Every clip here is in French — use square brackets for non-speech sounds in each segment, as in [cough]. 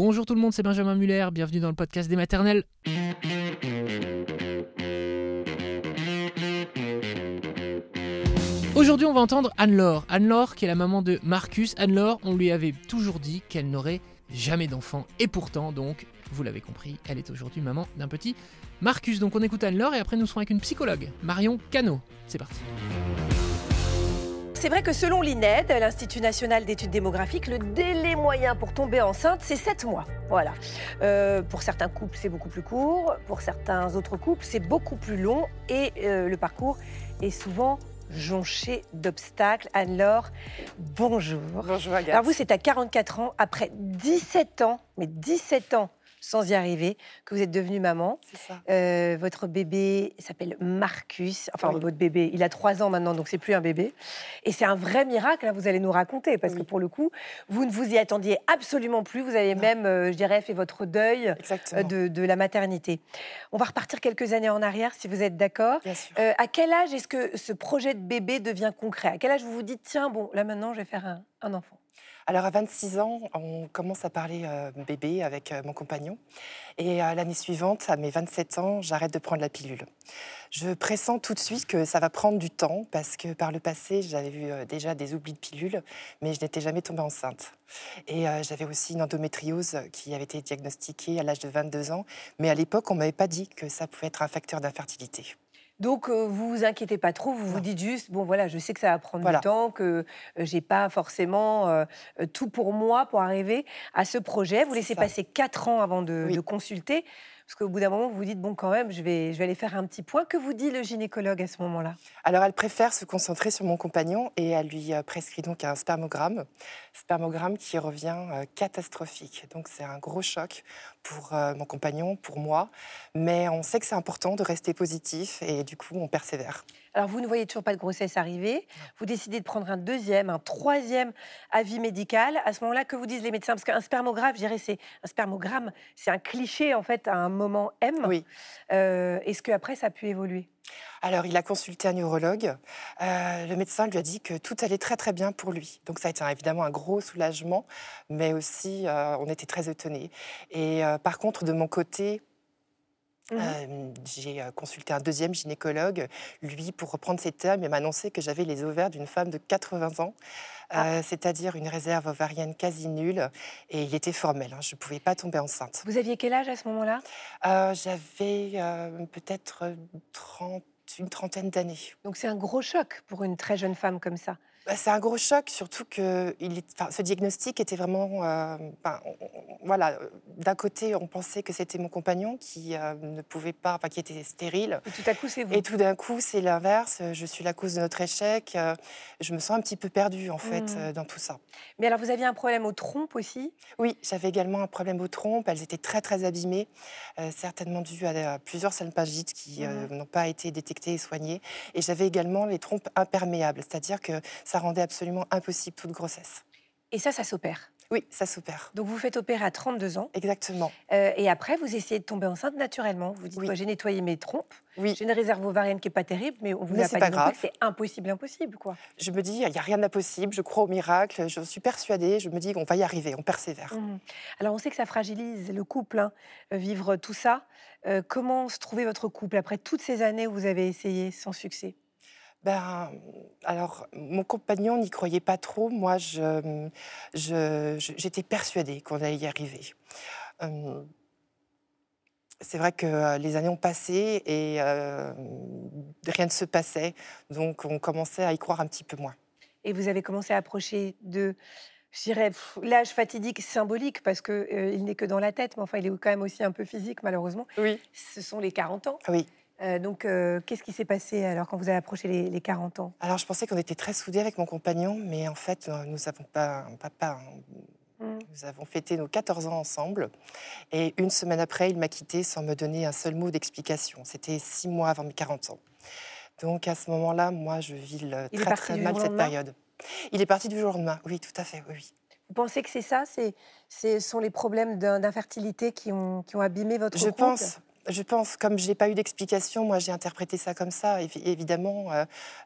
Bonjour tout le monde, c'est Benjamin Muller, bienvenue dans le podcast des maternelles. Aujourd'hui, on va entendre Anne-Laure. Anne-Laure, qui est la maman de Marcus. Anne-Laure, on lui avait toujours dit qu'elle n'aurait jamais d'enfant. Et pourtant, donc, vous l'avez compris, elle est aujourd'hui maman d'un petit Marcus. Donc, on écoute Anne-Laure et après, nous serons avec une psychologue, Marion Cano. C'est parti. C'est vrai que selon l'INED, l'Institut national d'études démographiques, le délai moyen pour tomber enceinte, c'est 7 mois. Voilà. Euh, pour certains couples, c'est beaucoup plus court. Pour certains autres couples, c'est beaucoup plus long. Et euh, le parcours est souvent jonché d'obstacles. Anne-Laure, bonjour. Bonjour Agathe. Alors vous, c'est à 44 ans, après 17 ans, mais 17 ans sans y arriver, que vous êtes devenue maman. Ça. Euh, votre bébé s'appelle Marcus. Enfin, Oui. votre bébé, il a trois ans maintenant, donc c'est plus un bébé. Et c'est un vrai miracle, hein, vous allez nous raconter, parce que pour le coup, vous ne vous y attendiez absolument plus. Vous avez Non. même, euh, je dirais, fait votre deuil euh, de, de la maternité. On va repartir quelques années en arrière, si vous êtes d'accord. Bien sûr. Euh, à quel âge est-ce que ce projet de bébé devient concret? À quel âge vous vous dites, tiens, bon, là maintenant, je vais faire un, un enfant Alors à 26 ans, on commence à parler euh, bébé avec euh, mon compagnon. Et euh, l'année suivante, à mes 27 ans, j'arrête de prendre la pilule. Je pressens tout de suite que ça va prendre du temps parce que par le passé, j'avais eu déjà des oublis de pilule, mais je n'étais jamais tombée enceinte. Et j'avais aussi une endométriose qui avait été diagnostiquée à l'âge de 22 ans, mais à l'époque, on m'avait pas dit que ça pouvait être un facteur d'infertilité. Donc, euh, vous vous inquiétez pas trop, vous vous dites juste, bon voilà, je sais que ça va prendre Voilà. du temps, que euh, j'ai pas forcément euh, euh, tout pour moi pour arriver à ce projet. Vous laissez ça. passer quatre ans avant de, Oui. de consulter, parce qu'au bout d'un moment, vous vous dites, bon quand même, je vais, je vais aller faire un petit point. Que vous dit le gynécologue à ce moment-là? Alors, elle préfère se concentrer sur mon compagnon et elle lui prescrit donc un spermogramme, spermogramme qui revient catastrophique. Donc, c'est un gros choc pour euh, mon compagnon, pour moi, mais on sait que c'est important de rester positif et du coup, on persévère. Alors, vous ne voyez toujours pas de grossesse arriver. Vous décidez de prendre un deuxième, un troisième avis médical. À ce moment-là, que vous disent les médecins? Parce qu'un spermographe, je dirais, c'est un spermogramme, c'est un cliché en fait à un moment M. Oui. Euh, Est-ce qu'après, ça a pu évoluer? Alors, il a consulté un neurologue. Euh, le médecin lui a dit que tout allait très très bien pour lui. Donc, ça a été évidemment un gros soulagement, mais aussi euh, on était très étonnés. Et euh, par contre, de mon côté, Euh, j'ai consulté un deuxième gynécologue. Lui, pour reprendre ses termes, il m'a annoncé que j'avais les ovaires d'une femme de 80 ans, euh, c'est-à-dire une réserve ovarienne quasi nulle. Et il était formel, hein, je ne pouvais pas tomber enceinte. Vous aviez quel âge à ce moment-là? Euh, J'avais peut-être 30, une trentaine d'années. Donc c'est un gros choc pour une très jeune femme comme ça. Bah, C'est un gros choc, surtout que il est- enfin, ce diagnostic était vraiment. euh, ben, on- on- voilà, d'un côté, on pensait que c'était mon compagnon qui euh, ne pouvait pas, enfin, qui était stérile. Et tout à coup, c'est vous. Et tout d'un coup, c'est l'inverse. Je suis la cause de notre échec. Euh, Je me sens un petit peu perdue, en fait, Mm. euh, dans tout ça. Mais alors, vous aviez un problème aux trompes aussi? Oui, j'avais également un problème aux trompes. Elles étaient très, très abîmées, euh, certainement dues à, à plusieurs salpagites qui Mhm. n'ont pas été détectées et soignées. Et j'avais également les trompes imperméables, c'est-à-dire que ça rendait absolument impossible toute grossesse. Et ça, ça s'opère. Oui, ça s'opère. Donc vous faites opérer à 32 ans. Exactement. euh, et après, vous essayez de tomber enceinte naturellement. Vous dites, Oui. ouais, j'ai nettoyé mes trompes. Oui, J'ai une réserve ovarienne qui n'est pas terrible, mais on vous Mais a pas, pas dit grave. c'est impossible, impossible. quoi. je me dis, il n'y a rien d'impossible. Je crois au miracle. Je suis persuadée. Je me dis, on va y arriver. On persévère. Mhm. Alors, on sait que ça fragilise le couple, hein, euh, vivre tout ça. Euh, comment se trouvait votre couple après toutes ces années où vous avez essayé sans succès? Ben, alors, mon compagnon n'y croyait pas trop. Moi, je, je- j'étais persuadée qu'on allait y arriver. Euh, c'est vrai que euh, les années ont passé et euh, rien ne se passait. Donc, on commençait à y croire un petit peu moins. Et vous avez commencé à approcher de, je dirais, l'âge fatidique symbolique, parce qu'il il n'est que dans la tête, mais enfin, il est quand même aussi un peu physique, malheureusement. Oui. Ce sont les 40 ans. Oui. Euh, donc, euh, qu'est-ce qui s'est passé alors quand vous avez approché les, les 40 ans? Alors, je pensais qu'on était très soudés avec mon compagnon, mais en fait, euh, nous n'avons pas un papa. hein. Mm. Nous avons fêté nos 14 ans ensemble. Et une semaine après, il m'a quitté sans me donner un seul mot d'explication. C'était six mois avant mes 40 ans. Donc à ce moment-là, moi, je vis le- très très mal cette période. Il est parti du jour au lendemain. Oui, tout à fait. Oui. Vous pensez que c'est ça? Ce sont les problèmes d'in- d'infertilité qui ont, qui ont abîmé votre Je couple pense. Je pense, comme je n'ai pas eu d'explication, moi j'ai interprété ça comme ça. évidemment, euh,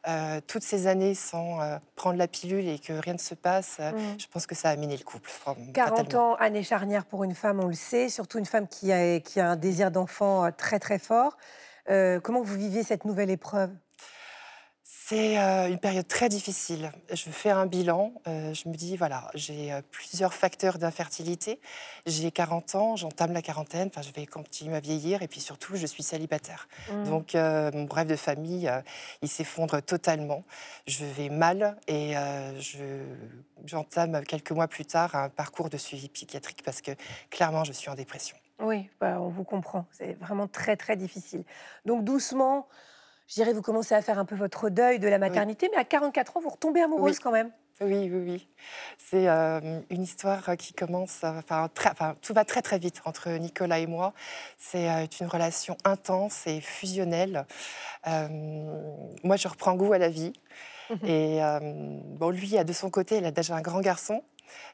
euh, toutes ces années sans euh, prendre la pilule et que rien ne se passe, mm. je pense que ça a miné le couple. 40 ans, année charnière pour une femme, on le sait, surtout une femme qui a, qui a un désir d'enfant très très fort. comment vous vivez cette nouvelle épreuve? C'est euh, une période très difficile. Je fais un bilan. Euh, je me dis, voilà, j'ai euh, plusieurs facteurs d'infertilité. J'ai 40 ans, j'entame la quarantaine, enfin, je vais continuer à vieillir et puis surtout, je suis célibataire. Mmh. Donc, mon rêve de famille, il s'effondre totalement. Je vais mal et j'entame quelques mois plus tard un parcours de suivi psychiatrique parce que clairement, je suis en dépression. Oui, bah, on vous comprend. C'est vraiment très, très difficile. Donc, doucement, je dirais, vous commencez à faire un peu votre deuil de la maternité, mais à 44 ans, vous retombez amoureuse quand même. Oui, oui, oui. C'est euh, une histoire qui commence, enfin, tout va très très vite entre Nicolas et moi. C'est euh, une relation intense et fusionnelle. Euh, moi, je reprends goût à la vie. Mhm. Et bon, lui, de son côté, il a déjà un grand garçon.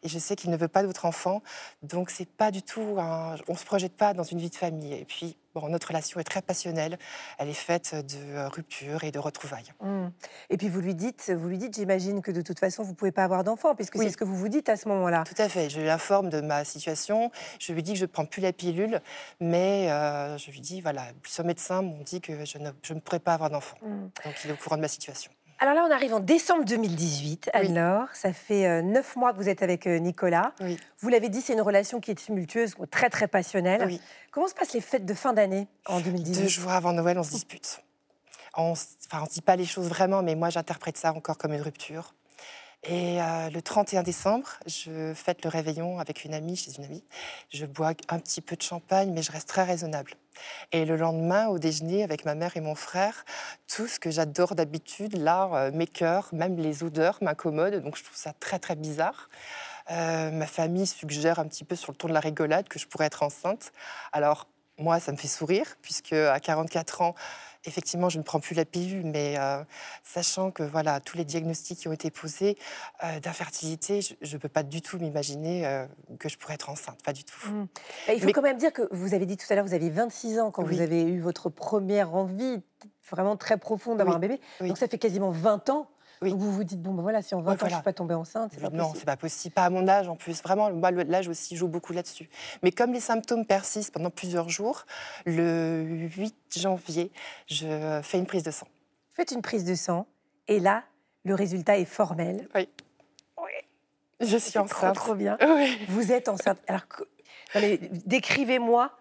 Et je sais qu'il ne veut pas d'autres enfants. Donc, c'est pas du tout. On ne se projette pas dans une vie de famille. Et puis, bon, notre relation est très passionnelle. Elle est faite de ruptures et de retrouvailles. Mmh. Et puis, vous lui dites, vous lui dites j'imagine que de toute façon, vous ne pouvez pas avoir d'enfants, puisque c'est ce que vous vous dites à ce moment-là. Tout à fait. Je l'informe de ma situation. Je lui dis que je ne prends plus la pilule. Mais euh, je lui dis voilà, plusieurs médecins m'ont dit que je ne, je ne pourrais pas avoir d'enfants. Mmh. Donc, il est au courant de ma situation. Alors là, on arrive en décembre 2018. Alors, ça fait euh, neuf mois que vous êtes avec euh, Nicolas. Vous l'avez dit, c'est une relation qui est tumultueuse, très très passionnelle. Comment se passent les fêtes de fin d'année en 2018 Deux jours avant Noël, on se dispute. On ne dit pas les choses vraiment, mais moi j'interprète ça encore comme une rupture. Et euh, le 31 décembre, je fête le réveillon avec une amie, chez une amie. Je bois un petit peu de champagne, mais je reste très raisonnable. Et le lendemain, au déjeuner, avec ma mère et mon frère, tout ce que j'adore d'habitude, là, euh, mes cœurs, même les odeurs m'incommodent. Donc je trouve ça très, très bizarre. Euh, ma famille suggère un petit peu sur le ton de la rigolade que je pourrais être enceinte. Alors, moi, ça me fait sourire, puisque à 44 ans, effectivement, je ne prends plus la pilule, mais euh, sachant que voilà, tous les diagnostics qui ont été posés euh, d'infertilité, je ne peux pas du tout m'imaginer euh, que je pourrais être enceinte, pas du tout. Mmh. Bah, il faut quand même dire que vous avez dit tout à l'heure, vous aviez 26 ans quand vous avez eu votre première envie vraiment très profonde d'avoir un bébé. Donc ça fait quasiment 20 ans vous vous dites, bon, ben voilà, si en 20 ans, je ne suis pas tombée enceinte, c'est pas non, c'est pas possible. Pas à mon âge, en plus. Vraiment, l'âge aussi joue beaucoup là-dessus. Mais comme les symptômes persistent pendant plusieurs jours, le 8 janvier, je fais une prise de sang. Faites une prise de sang, et là, le résultat est formel. Oui. Oui. Je suis enceinte. Trop, trop bien. [laughs] Vous êtes enceinte. Alors, décrivez-moi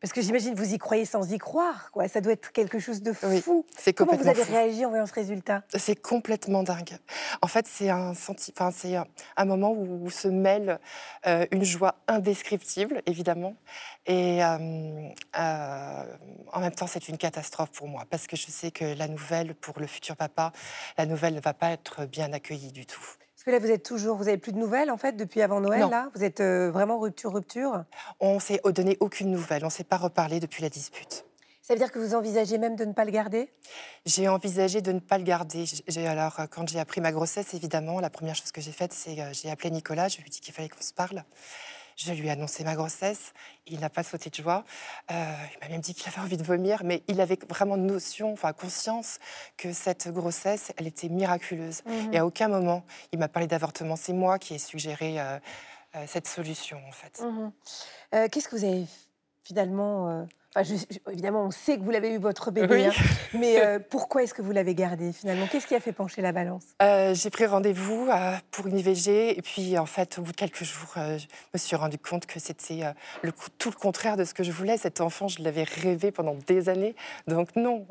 parce que j'imagine vous y croyez sans y croire, quoi. Ça doit être quelque chose de fou. c'est Comment vous avez réagi en voyant ce résultat? C'est complètement dingue. En fait, c'est un, enfin, c'est un moment où se mêle euh, une joie indescriptible, évidemment, et euh, euh, en même temps, c'est une catastrophe pour moi parce que je sais que la nouvelle pour le futur papa, la nouvelle ne va pas être bien accueillie du tout. Parce que là, vous êtes toujours, vous avez plus de nouvelles en fait depuis avant Noël. Là, vous êtes euh, vraiment rupture, rupture? On s'est donné aucune nouvelle. On s'est pas reparlé depuis la dispute. Ça veut dire que vous envisagez même de ne pas le garder? J'ai envisagé de ne pas le garder. J'ai alors quand j'ai appris ma grossesse, évidemment, la première chose que j'ai faite, c'est que j'ai appelé Nicolas. Je lui ai dit qu'il fallait qu'on se parle. Je lui ai annoncé ma grossesse. Il n'a pas sauté de joie. Euh, il m'a même dit qu'il avait envie de vomir, mais il avait vraiment notion, enfin conscience que cette grossesse, elle était miraculeuse. Et à aucun moment, il m'a parlé d'avortement. C'est moi qui ai suggéré euh, euh, cette solution, en fait. Mhm. Qu'est-ce que vous avez finalement évidemment, on sait que vous l'avez eu votre bébé, hein. [laughs] mais euh, pourquoi est-ce que vous l'avez gardé finalement? Qu'est-ce qui a fait pencher la balance? Euh, J'ai pris rendez-vous euh, pour une IVG et puis en fait, au bout de quelques jours, je me suis rendu compte que c'était le, tout le contraire de ce que je voulais. Cet enfant, je l'avais rêvé pendant des années, donc non,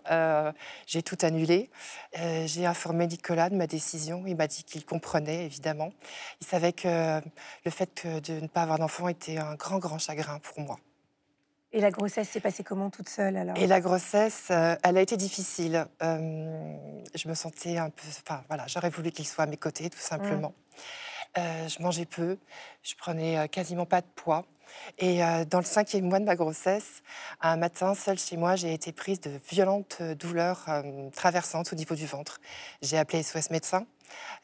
j'ai tout annulé. j'ai informé Nicolas de ma décision. Il m'a dit qu'il comprenait évidemment. Il savait que le fait de ne pas avoir d'enfant était un grand, grand chagrin pour moi. Et la grossesse s'est passée comment toute seule alors? Et la grossesse, euh, elle a été difficile. Euh, je me sentais un peu. Enfin voilà, j'aurais voulu qu'il soit à mes côtés, tout simplement. Euh, je mangeais peu, je prenais quasiment pas de poids. Et dans le cinquième mois de ma grossesse, un matin, seule chez moi, j'ai été prise de violentes douleurs traversantes au niveau du ventre. J'ai appelé SOS médecin.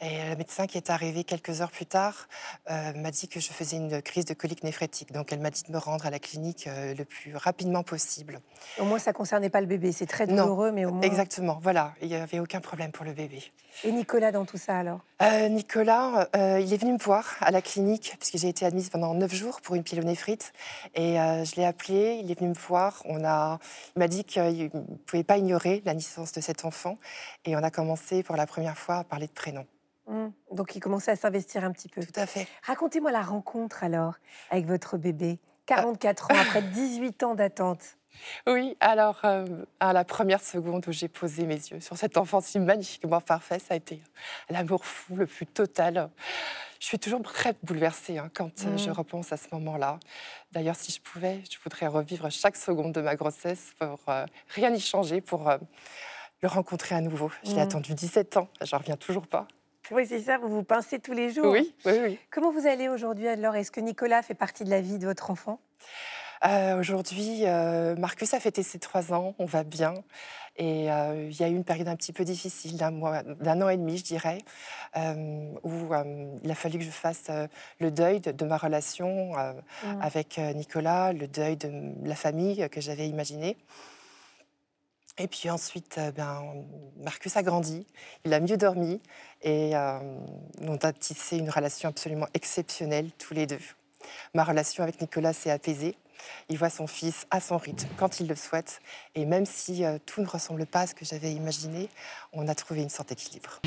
Et le médecin qui est arrivé quelques heures plus tard euh, m'a dit que je faisais une crise de colique néphrétique. Donc elle m'a dit de me rendre à la clinique euh, le plus rapidement possible. Au moins, ça ne concernait pas le bébé. C'est très douloureux, mais au moins. Exactement, voilà. Il n'y avait aucun problème pour le bébé. Et Nicolas dans tout ça alors? Euh, Nicolas, il est venu me voir à la clinique, puisque j'ai été admise pendant neuf jours pour une pyélonéphrite. Et je l'ai appelé, il est venu me voir. On a, il m'a dit qu'il ne pouvait pas ignorer la naissance de cet enfant. Et on a commencé pour la première fois à parler de prénom. Donc il commençait à s'investir un petit peu. Tout à fait. Racontez-moi la rencontre alors avec votre bébé. 44 ans après 18 ans d'attente. Oui, alors euh, à la première seconde où j'ai posé mes yeux sur cet enfant si magnifiquement parfait, ça a été l'amour fou le plus total. Je suis toujours très bouleversée hein, quand euh, je mmh. repense à ce moment-là. D'ailleurs, si je pouvais, je voudrais revivre chaque seconde de ma grossesse pour euh, rien y changer, pour le rencontrer à nouveau. Je l'ai mmh. attendu 17 ans, j'en reviens toujours pas. Oui, c'est ça, vous vous pincez tous les jours. Oui, oui, oui. Comment vous allez aujourd'hui alors Est-ce que Nicolas fait partie de la vie de votre enfant? Euh, Aujourd'hui, euh, Marcus a fêté ses trois ans, on va bien. Et euh, il y a eu une période un petit peu difficile, d'un an et demi, je dirais, où il a fallu que je fasse le deuil de, ma relation mmh. avec Nicolas, le deuil de la famille que j'avais imaginée. Et puis ensuite, euh, ben, Marcus a grandi, il a mieux dormi et euh, on a tissé une relation absolument exceptionnelle tous les deux. Ma relation avec Nicolas s'est apaisée. Il voit son fils à son rythme, quand il le souhaite. Et même si euh, tout ne ressemble pas à ce que j'avais imaginé, on a trouvé une sorte d'équilibre.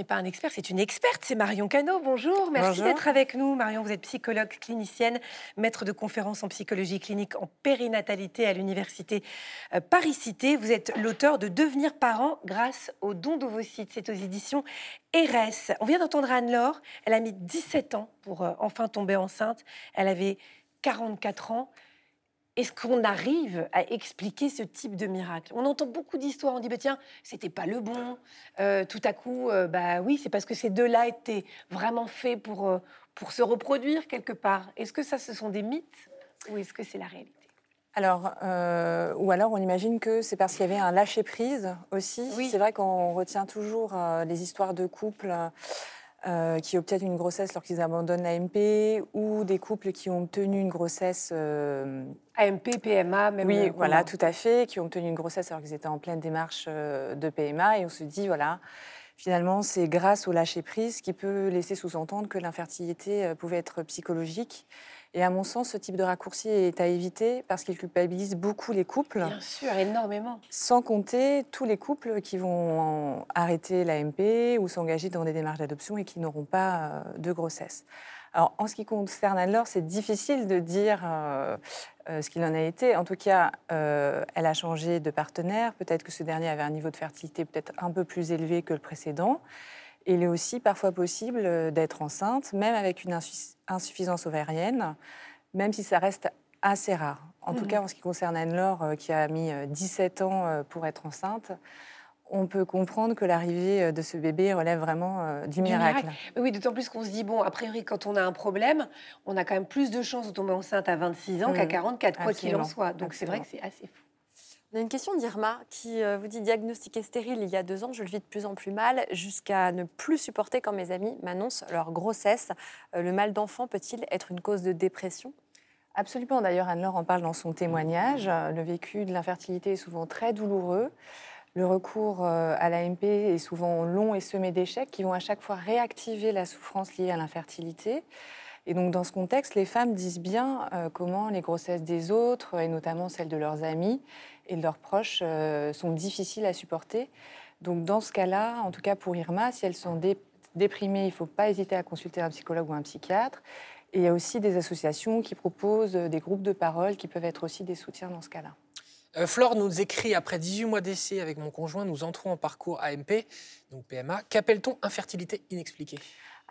n'est pas un expert, c'est une experte. C'est Marion Cano. Bonjour, merci d'être avec nous. Marion, vous êtes psychologue clinicienne, maître de conférences en psychologie clinique en périnatalité à l'université euh, Paris-Cité. Vous êtes l'auteur de Devenir parent grâce au don d'ovocytes. C'est aux éditions RS. On vient d'entendre Anne-Laure. Elle a mis 17 ans pour euh, enfin tomber enceinte. Elle avait 44 ans. Est-ce qu'on arrive à expliquer ce type de miracle? On entend beaucoup d'histoires, on dit bah, tiens, c'était pas le bon. Euh, tout à coup, euh, bah oui, c'est parce que ces deux-là étaient vraiment faits pour, euh, pour se reproduire quelque part. Est-ce que ça, ce sont des mythes ou est-ce que c'est la réalité? Alors, ou alors on imagine que c'est parce qu'il y avait un lâcher prise aussi. Oui. C'est vrai qu'on retient toujours les histoires de couples euh, qui obtiennent une grossesse lorsqu'ils abandonnent l'AMP ou des couples qui ont obtenu une grossesse. Euh, AMP, PMA, même. Oui, voilà, tout à fait, qui ont obtenu une grossesse alors qu'ils étaient en pleine démarche euh, de PMA. Et on se dit, voilà, finalement, c'est grâce au lâcher-prise qui peut laisser sous-entendre que l'infertilité pouvait être psychologique. Et à mon sens, ce type de raccourci est à éviter parce qu'il culpabilise beaucoup les couples. Bien sûr, énormément. Sans compter tous les couples qui vont arrêter l'AMP ou s'engager dans des démarches d'adoption et qui n'auront pas euh, de grossesse. Alors, en ce qui concerne Anne-Laure, c'est difficile de dire euh, euh, ce qu'il en a été. En tout cas, elle a changé de partenaire. Peut-être que ce dernier avait un niveau de fertilité peut-être un peu plus élevé que le précédent il est aussi parfois possible euh, d'être enceinte, même avec une insuffisance ovarienne, même si ça reste assez rare. En tout cas, en ce qui concerne Anne-Laure, euh, qui a mis 17 euh, ans pour être enceinte, on peut comprendre que l'arrivée de ce bébé relève vraiment du, miracle. Oui, d'autant plus qu'on se dit, bon, a priori, quand on a un problème, on a quand même plus de chances de tomber enceinte à 26 ans qu'à 44, mmh. quoi qu'il en soit. Donc c'est vrai que c'est assez fou. On a une question d'Irma qui euh, vous dit diagnostiqué stérile il y a deux ans, je le vis de plus en plus mal, jusqu'à ne plus supporter quand mes amis m'annoncent leur grossesse. Euh, le mal d'enfant peut-il être une cause de dépression? Absolument. D'ailleurs, Anne-Laure en parle dans son témoignage. Le vécu de l'infertilité est souvent très douloureux. Le recours euh, à l'AMP est souvent long et semé d'échecs qui vont à chaque fois réactiver la souffrance liée à l'infertilité. Et donc, dans ce contexte, les femmes disent bien comment les grossesses des autres, et notamment celles de leurs amis, et leurs proches euh, sont difficiles à supporter. Donc dans ce cas-là, en tout cas pour Irma, si elles sont déprimées, il ne faut pas hésiter à consulter un psychologue ou un psychiatre. Et il y a aussi des associations qui proposent des groupes de parole qui peuvent être aussi des soutiens dans ce cas-là. Euh, Flore nous écrit après 18 mois d'essai avec mon conjoint, nous entrons en parcours AMP, donc PMA. Qu'appelle-t-on infertilité inexpliquée?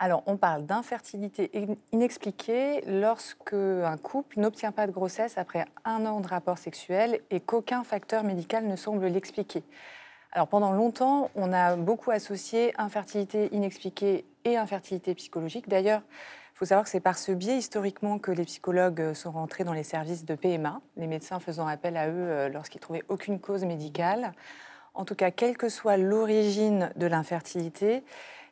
Alors, on parle d'infertilité inexpliquée lorsque un couple n'obtient pas de grossesse après un an de rapport sexuel et qu'aucun facteur médical ne semble l'expliquer. Alors, pendant longtemps, on a beaucoup associé infertilité inexpliquée et infertilité psychologique. D'ailleurs, il faut savoir que c'est par ce biais historiquement que les psychologues sont rentrés dans les services de PMA, les médecins faisant appel à eux euh, lorsqu'ils trouvaient aucune cause médicale. En tout cas, quelle que soit l'origine de l'infertilité,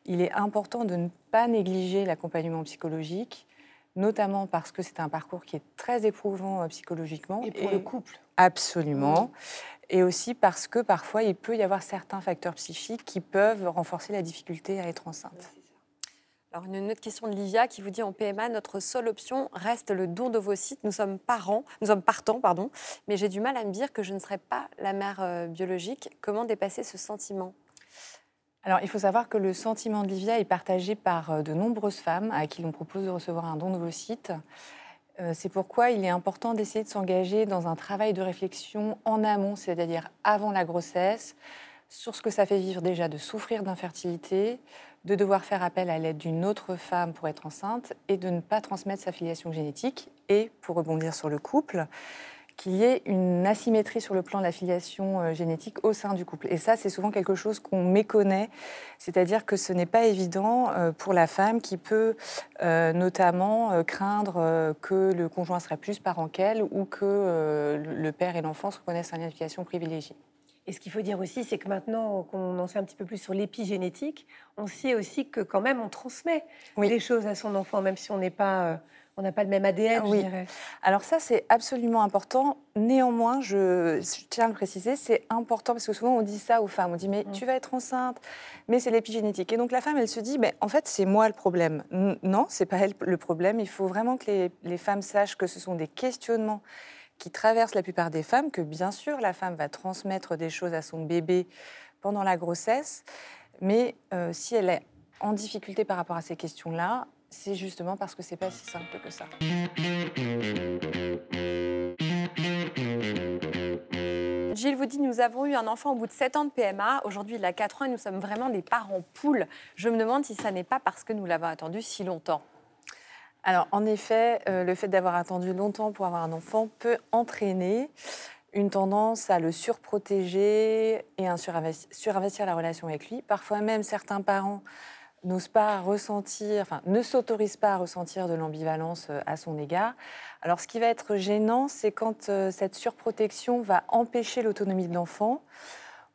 il est important de ne pas négliger l'accompagnement psychologique, notamment parce que c'est un parcours qui est très éprouvant euh, psychologiquement. Et pour le couple. Absolument. Et aussi parce que parfois, il peut y avoir certains facteurs psychiques qui peuvent renforcer la difficulté à être enceinte. Alors une autre question de Livia qui vous dit en PMA, notre seule option reste le don d'ovocytes. Nous sommes parents, nous sommes partants, pardon, mais j'ai du mal à me dire que je ne serai pas la mère euh, biologique. Comment dépasser ce sentiment? Alors, il faut savoir que le sentiment de Livia est partagé par euh, de nombreuses femmes à qui l'on propose de recevoir un don d'ovocytes. Euh, c'est pourquoi il est important d'essayer de s'engager dans un travail de réflexion en amont, c'est-à-dire avant la grossesse, sur ce que ça fait vivre déjà de souffrir d'infertilité, de devoir faire appel à l'aide d'une autre femme pour être enceinte et de ne pas transmettre sa filiation génétique. Et, pour rebondir sur le couple, qu'il y ait une asymétrie sur le plan de la filiation euh, génétique au sein du couple. Et ça, c'est souvent quelque chose qu'on méconnaît, c'est-à-dire que ce n'est pas évident euh, pour la femme qui peut euh, notamment craindre que le conjoint serait plus parent qu'elle ou que le père et l'enfant se reconnaissent un lien de filiation privilégié. Et ce qu'il faut dire aussi, c'est que maintenant qu'on en sait un petit peu plus sur l'épigénétique, on sait aussi que quand même on transmet oui. des choses à son enfant, même si on n'est pas, on n'a pas le même ADN. Oui. Alors ça, c'est absolument important. Néanmoins, je, tiens à le préciser, c'est important parce que souvent on dit ça aux femmes. On dit mais mm. tu vas être enceinte, mais c'est l'épigénétique. Et donc la femme, elle se dit, ben, en fait, c'est moi le problème. Non, c'est pas elle le problème. Il faut vraiment que les, les femmes sachent que ce sont des questionnements qui traverse la plupart des femmes, que bien sûr la femme va transmettre des choses à son bébé pendant la grossesse, mais euh, si elle est en difficulté par rapport à ces questions-là, c'est justement parce que c'est pas si simple que ça. Gilles vous dit nous avons eu un enfant au bout de 7 ans de PMA. Aujourd'hui, il a 4 ans et nous sommes vraiment des parents poules. Je me demande si ça n'est pas parce que nous l'avons attendu si longtemps. Alors, en effet, euh, le fait d'avoir attendu longtemps pour avoir un enfant peut entraîner une tendance à le surprotéger et à surinvestir la relation avec lui. Parfois même, certains parents n'osent pas ressentir, enfin, ne s'autorisent pas à ressentir de l'ambivalence euh, à son égard. Alors, ce qui va être gênant, c'est quand euh, cette surprotection va empêcher l'autonomie de l'enfant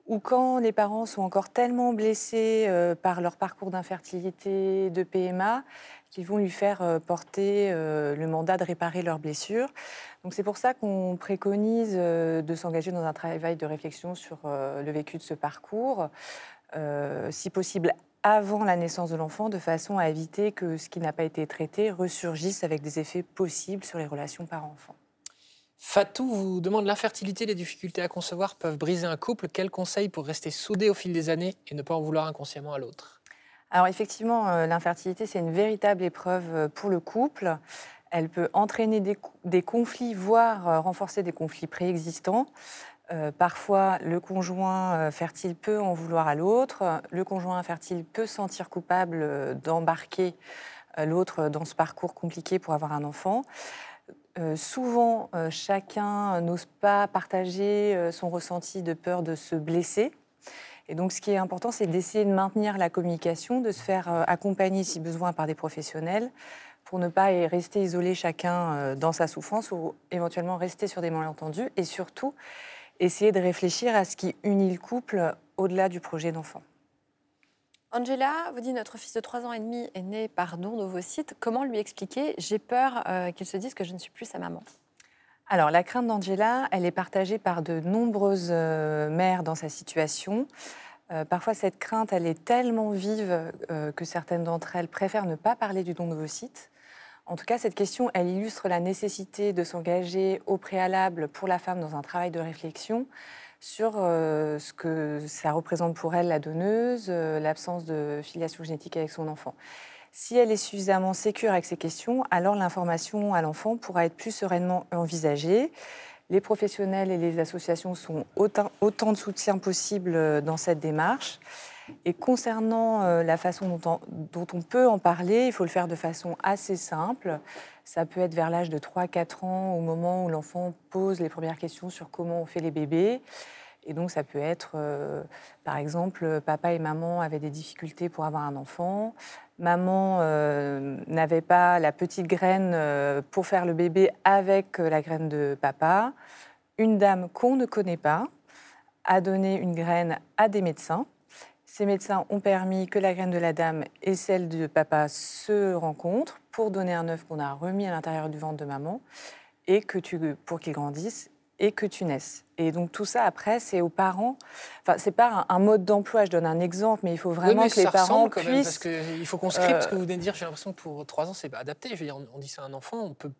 ou quand les parents sont encore tellement blessés par leur parcours d'infertilité, de PMA, qui vont lui faire euh, porter euh, le mandat de réparer leurs blessures. Donc c'est pour ça qu'on préconise euh, de s'engager dans un travail de réflexion sur le vécu de ce parcours, si possible avant la naissance de l'enfant, de façon à éviter que ce qui n'a pas été traité ressurgisse avec des effets possibles sur les relations parents-enfants. Fatou vous demande l'infertilité, les difficultés à concevoir peuvent briser un couple. Quels conseils pour rester soudé au fil des années et ne pas en vouloir inconsciemment à l'autre? Alors effectivement, euh, l'infertilité, c'est une véritable épreuve euh, pour le couple. Elle peut entraîner des, conflits, voire euh, renforcer des conflits préexistants. Parfois, le conjoint fertile peut en vouloir à l'autre. Le conjoint infertile peut se sentir coupable d'embarquer l'autre dans ce parcours compliqué pour avoir un enfant. souvent, chacun n'ose pas partager son ressenti de peur de se blesser. Et donc, ce qui est important, c'est d'essayer de maintenir la communication, de se faire euh, accompagner si besoin par des professionnels pour ne pas rester isolé chacun euh, dans sa souffrance ou éventuellement rester sur des malentendus et surtout essayer de réfléchir à ce qui unit le couple au-delà du projet d'enfant. Angela vous dit notre fils de 3 ans et demi est né par don d'ovocytes. Comment lui expliquer J'ai peur euh, qu'il se dise que je ne suis plus sa maman. Alors, la crainte d'Angela, elle est partagée par de nombreuses euh, mères dans sa situation. Euh, parfois, cette crainte, elle est tellement vive que certaines d'entre elles préfèrent ne pas parler du don d'ovocytes. En tout cas, cette question, elle illustre la nécessité de s'engager au préalable pour la femme dans un travail de réflexion sur ce que ça représente pour elle la donneuse, l'absence de filiation génétique avec son enfant. Si elle est suffisamment sécure avec ces questions, alors l'information à l'enfant pourra être plus sereinement envisagée. Les professionnels et les associations sont autant, autant de soutien possible euh, dans cette démarche. Et concernant euh, la façon dont on, peut en parler, il faut le faire de façon assez simple. Ça peut être vers l'âge de 3-4 ans, au moment où l'enfant pose les premières questions sur comment on fait les bébés. Et donc ça peut être, euh, par exemple, papa et maman avaient des difficultés pour avoir un enfant. maman euh, n'avait pas la petite graine euh, pour faire le bébé avec euh, la graine de papa. Une dame qu'on ne connaît pas a donné une graine à des médecins. Ces médecins ont permis que la graine de la dame et celle de papa se rencontrent pour donner un œuf qu'on a remis à l'intérieur du ventre de maman et que tu, pour qu'il grandisse et que tu naisses. Et donc tout ça, après, c'est aux parents. Enfin, c'est pas un, mode d'emploi, je donne un exemple, mais il faut vraiment que les parents puissent... Même, parce qu'il faut qu'on scripte ce que vous venez de dire. J'ai l'impression que pour trois ans, c'est pas adapté. Je veux dire, on dit ça à un enfant, on peut...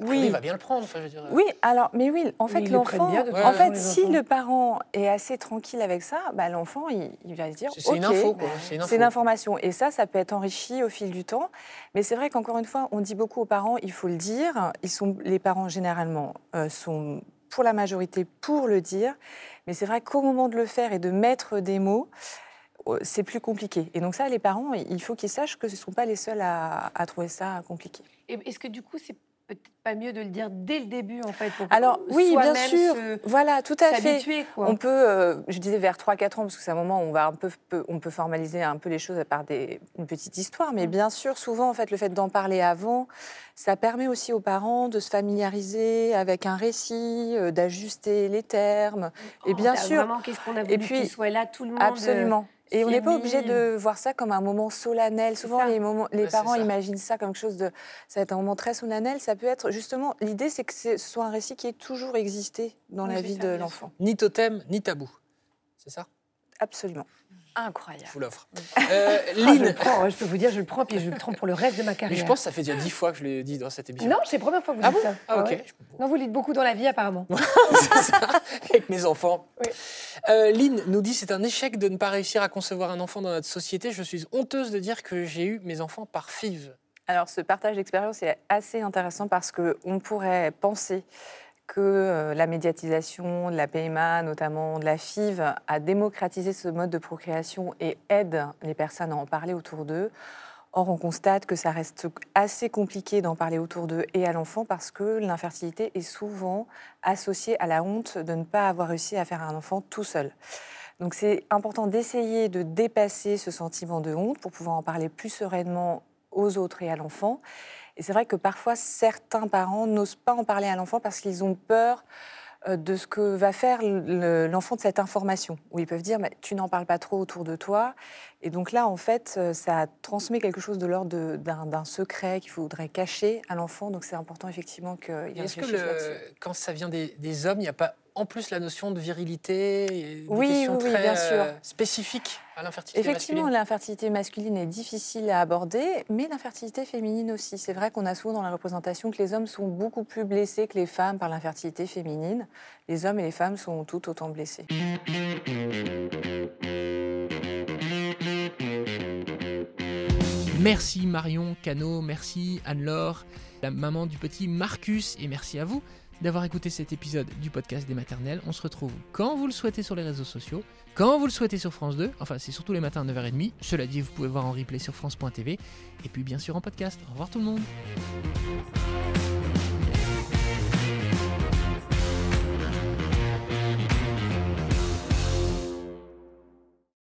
oui. il va bien le prendre. Enfin, je veux dire... Oui, alors, mais oui, en fait, l'enfant... En fait, si le parent est assez tranquille avec ça, bah, l'enfant, il, va se dire... C'est une info, quoi. C'est une, information. Et ça, ça peut être enrichi au fil du temps. Mais c'est vrai qu'encore une fois, on dit beaucoup aux parents, il faut le dire. Ils sont, les parents, généralement, euh, sont pour la majorité pour le dire, mais c'est vrai qu'au moment de le faire et de mettre des mots, euh, c'est plus compliqué. Et donc ça, les parents, il faut qu'ils sachent que ce ne sont pas les seuls à, à trouver ça compliqué. Est-ce que du coup, c'est peut-être pas mieux de le dire dès le début, en fait, pour Alors, oui, bien sûr. voilà, tout à fait. On peut, euh, je disais vers 3-4 ans, parce que c'est un moment où on, va un peu, on peut formaliser un peu les choses à part des, une petite histoire. Mais bien sûr, souvent, en fait, le fait d'en parler avant, ça permet aussi aux parents de se familiariser avec un récit, euh, d'ajuster les termes. et oh, bien sûr. qu'est-ce qu'on a voulu qu'il soit là, tout le monde. Absolument. Et on n'est pas obligé de voir ça comme un moment solennel. Souvent, les, moments, les parents imaginent ça comme quelque chose de. Ça va être un moment très solennel. Ça peut être justement. L'idée, c'est que ce soit un récit qui ait toujours existé dans la vie de l'enfant. Ni totem, ni tabou. C'est ça? Absolument. Incroyable. Je vous l'offre. Euh, [laughs] ah, je, prends, je, peux vous dire, je le prends, puis je le prends pour le reste de ma carrière. Mais je pense que ça fait déjà dix fois que je l'ai dit dans cette émission. Non, c'est la première fois que vous ah dites ça. Ah, ok. Non, vous dites beaucoup dans la vie, apparemment. [laughs] c'est ça, avec mes enfants. Oui. Euh, Lynn nous dit c'est un échec de ne pas réussir à concevoir un enfant dans notre société. Je suis honteuse de dire que j'ai eu mes enfants par FIV. Alors, ce partage d'expérience est assez intéressant parce qu'on pourrait penser que euh, la médiatisation de la PMA, notamment de la FIV, a démocratisé ce mode de procréation et aide les personnes à en parler autour d'eux. Or, on constate que ça reste assez compliqué d'en parler autour d'eux et à l'enfant parce que l'infertilité est souvent associée à la honte de ne pas avoir réussi à faire un enfant tout seul. Donc c'est important d'essayer de dépasser ce sentiment de honte pour pouvoir en parler plus sereinement aux autres et à l'enfant. Et c'est vrai que parfois, certains parents n'osent pas en parler à l'enfant parce qu'ils ont peur euh, de ce que va faire l'enfant de cette information, où ils peuvent dire tu n'en parles pas trop autour de toi. Et donc là, en fait, euh, ça transmet quelque chose de l'ordre d'un secret qu'il faudrait cacher à l'enfant. Donc c'est important effectivement qu'il Est-ce que quand ça vient des, des hommes, il n'y a pas en plus la notion de virilité et oui, oui, très bien sûr. Euh, spécifiques à l'infertilité Effectivement, l'infertilité masculine est difficile à aborder, mais l'infertilité féminine aussi. C'est vrai qu'on a souvent dans la représentation que les hommes sont beaucoup plus blessés que les femmes par l'infertilité féminine. Les hommes et les femmes sont tout autant blessés. Merci Marion Cano, merci Anne-Laure, la maman du petit Marcus, et merci à vous d'avoir écouté cet épisode du podcast des maternelles. On se retrouve quand vous le souhaitez sur les réseaux sociaux, quand vous le souhaitez sur France 2, enfin c'est surtout les matins à 9h30. Cela dit, vous pouvez voir en replay sur France.tv et puis bien sûr en podcast. Au revoir tout le monde.